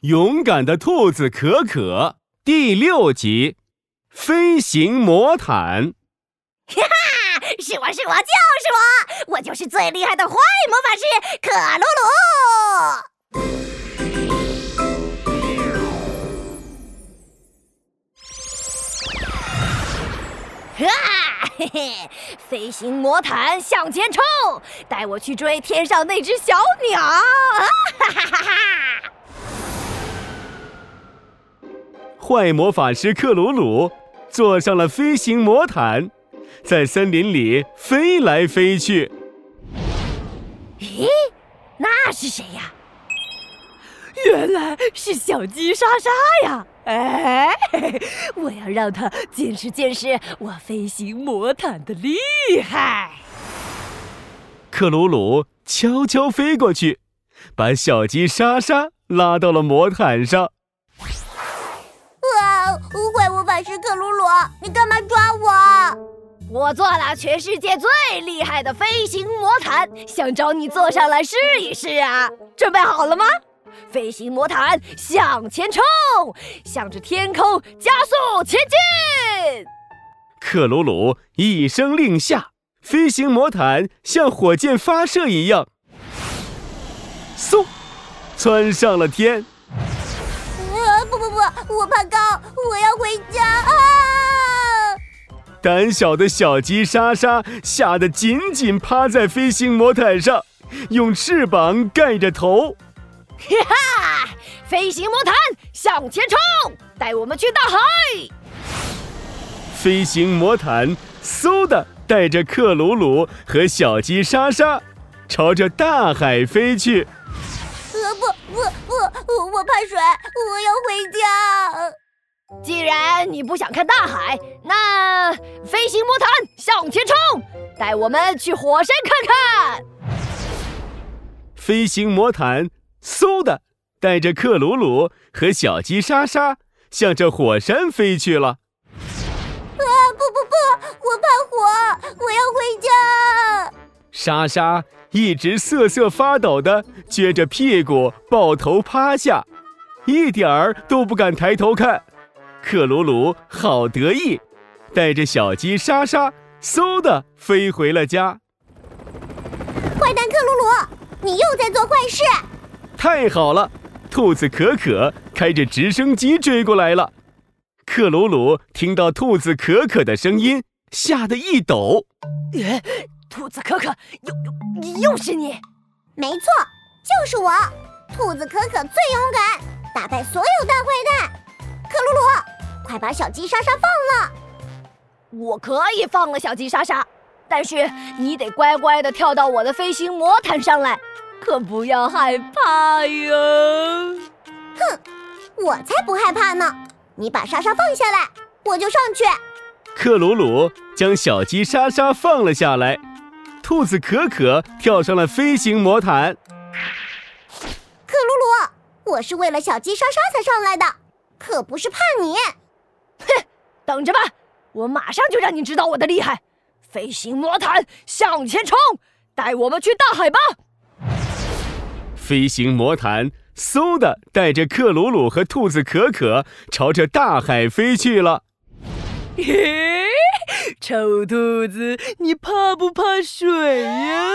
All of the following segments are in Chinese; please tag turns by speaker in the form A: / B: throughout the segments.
A: 勇敢的兔子可可第六集：飞行魔毯。
B: 哈哈，是我是我就是我，我就是最厉害的坏魔法师可鲁鲁。哈嘿嘿，飞行魔毯向前冲，带我去追天上那只小鸟！哈哈哈哈！
A: 坏魔法师克鲁鲁坐上了飞行魔毯，在森林里飞来飞去。
B: 咦，那是谁呀？原来是小鸡莎莎呀！哎，我要让他见识见识我飞行魔毯的厉害。
A: 克鲁鲁悄悄飞过去，把小鸡莎莎拉到了魔毯上。
C: 坏魔法师克鲁鲁，你干嘛抓我？
B: 我做了全世界最厉害的飞行魔毯，想找你坐上来试一试啊！准备好了吗？飞行魔毯向前冲，向着天空加速前进。
A: 克鲁鲁一声令下，飞行魔毯像火箭发射一样，嗖，窜上了天。
C: 我怕高，我要回家啊！
A: 胆小的小鸡莎莎吓得紧紧趴在飞行魔毯上，用翅膀盖着头。
B: 哈哈！飞行魔毯向前冲，带我们去大海。
A: 飞行魔毯嗖的带着克鲁鲁和小鸡莎莎，朝着大海飞去。
C: 我我我怕水，我要回家。
B: 既然你不想看大海，那飞行魔毯向前冲，带我们去火山看看。
A: 飞行魔毯嗖的带着克鲁鲁和小鸡莎莎向着火山飞去了。啊
C: 不不不，我怕火，我要回家。
A: 莎莎。一直瑟瑟发抖的撅着屁股抱头趴下，一点儿都不敢抬头看。克鲁鲁好得意，带着小鸡莎莎嗖的飞回了家。
C: 坏蛋克鲁鲁，你又在做坏事！
A: 太好了，兔子可可开着直升机追过来了。克鲁鲁听到兔子可可的声音，吓得一抖。
B: 兔子可可，又又又是你？
C: 没错，就是我。兔子可可最勇敢，打败所有大坏蛋。克鲁鲁，快把小鸡莎莎放了！
B: 我可以放了小鸡莎莎，但是你得乖乖的跳到我的飞行魔毯上来，可不要害怕哟！
C: 哼，我才不害怕呢！你把莎莎放下来，我就上去。
A: 克鲁鲁将小鸡莎莎放了下来。兔子可可跳上了飞行魔毯。
C: 克鲁鲁，我是为了小鸡莎莎才上来的，可不是怕你。
B: 哼，等着吧，我马上就让你知道我的厉害。飞行魔毯向前冲，带我们去大海吧。
A: 飞行魔毯嗖的带着克鲁鲁和兔子可可朝着大海飞去了。
B: 嘿。臭兔子，你怕不怕水呀？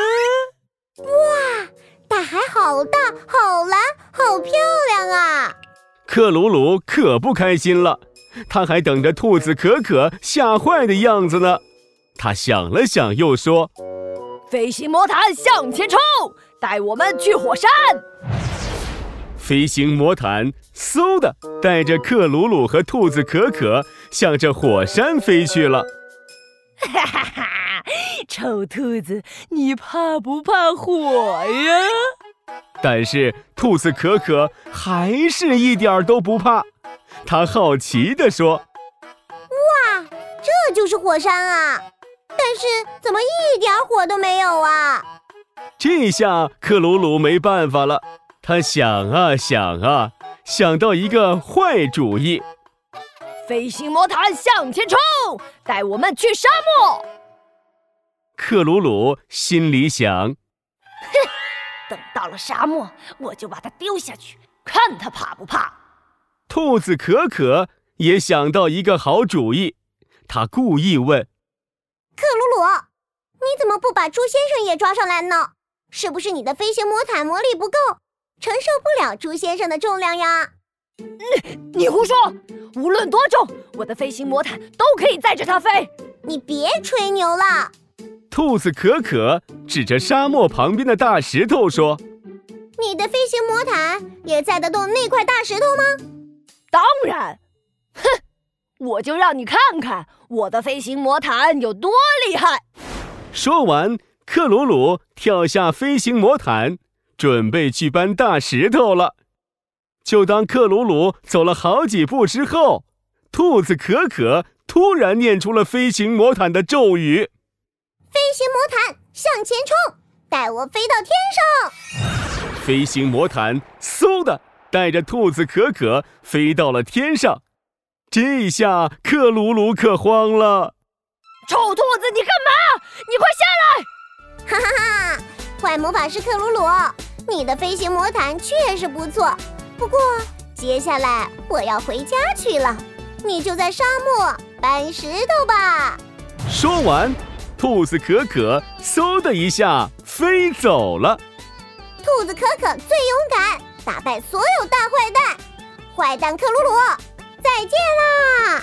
C: 哇，大海好大，好蓝，好漂亮啊！
A: 克鲁鲁可不开心了，他还等着兔子可可吓坏的样子呢。他想了想，又说：“
B: 飞行魔毯向前冲，带我们去火山。”
A: 飞行魔毯嗖的带着克鲁鲁和兔子可可向着火山飞去了。
B: 哈哈哈！臭兔子，你怕不怕火呀？
A: 但是兔子可可还是一点都不怕。他好奇地说：“
C: 哇，这就是火山啊！但是怎么一点火都没有啊？”
A: 这下克鲁鲁没办法了，他想啊想啊，想到一个坏主意。
B: 飞行魔毯向前冲，带我们去沙漠。
A: 克鲁鲁心里想：
B: 哼，等到了沙漠，我就把它丢下去，看它怕不怕。
A: 兔子可可也想到一个好主意，他故意问：“
C: 克鲁鲁，你怎么不把猪先生也抓上来呢？是不是你的飞行魔毯魔力不够，承受不了猪先生的重量呀？”
B: 你你胡说！无论多重，我的飞行魔毯都可以载着它飞。
C: 你别吹牛了。
A: 兔子可可指着沙漠旁边的大石头说：“
C: 你的飞行魔毯也载得动那块大石头吗？”
B: 当然。哼，我就让你看看我的飞行魔毯有多厉害。
A: 说完，克鲁鲁跳下飞行魔毯，准备去搬大石头了。就当克鲁鲁走了好几步之后，兔子可可突然念出了飞行魔毯的咒语：“
C: 飞行魔毯向前冲，带我飞到天上！”
A: 飞行魔毯嗖的带着兔子可可飞到了天上。这下克鲁鲁可慌了：“
B: 臭兔子，你干嘛？你快
C: 下来！”哈哈哈！坏魔法师克鲁鲁，你的飞行魔毯确实不错。不过，接下来我要回家去了，你就在沙漠搬石头吧。
A: 说完，兔子可可嗖的一下飞走了。
C: 兔子可可最勇敢，打败所有大坏蛋。坏蛋克鲁鲁，再见啦！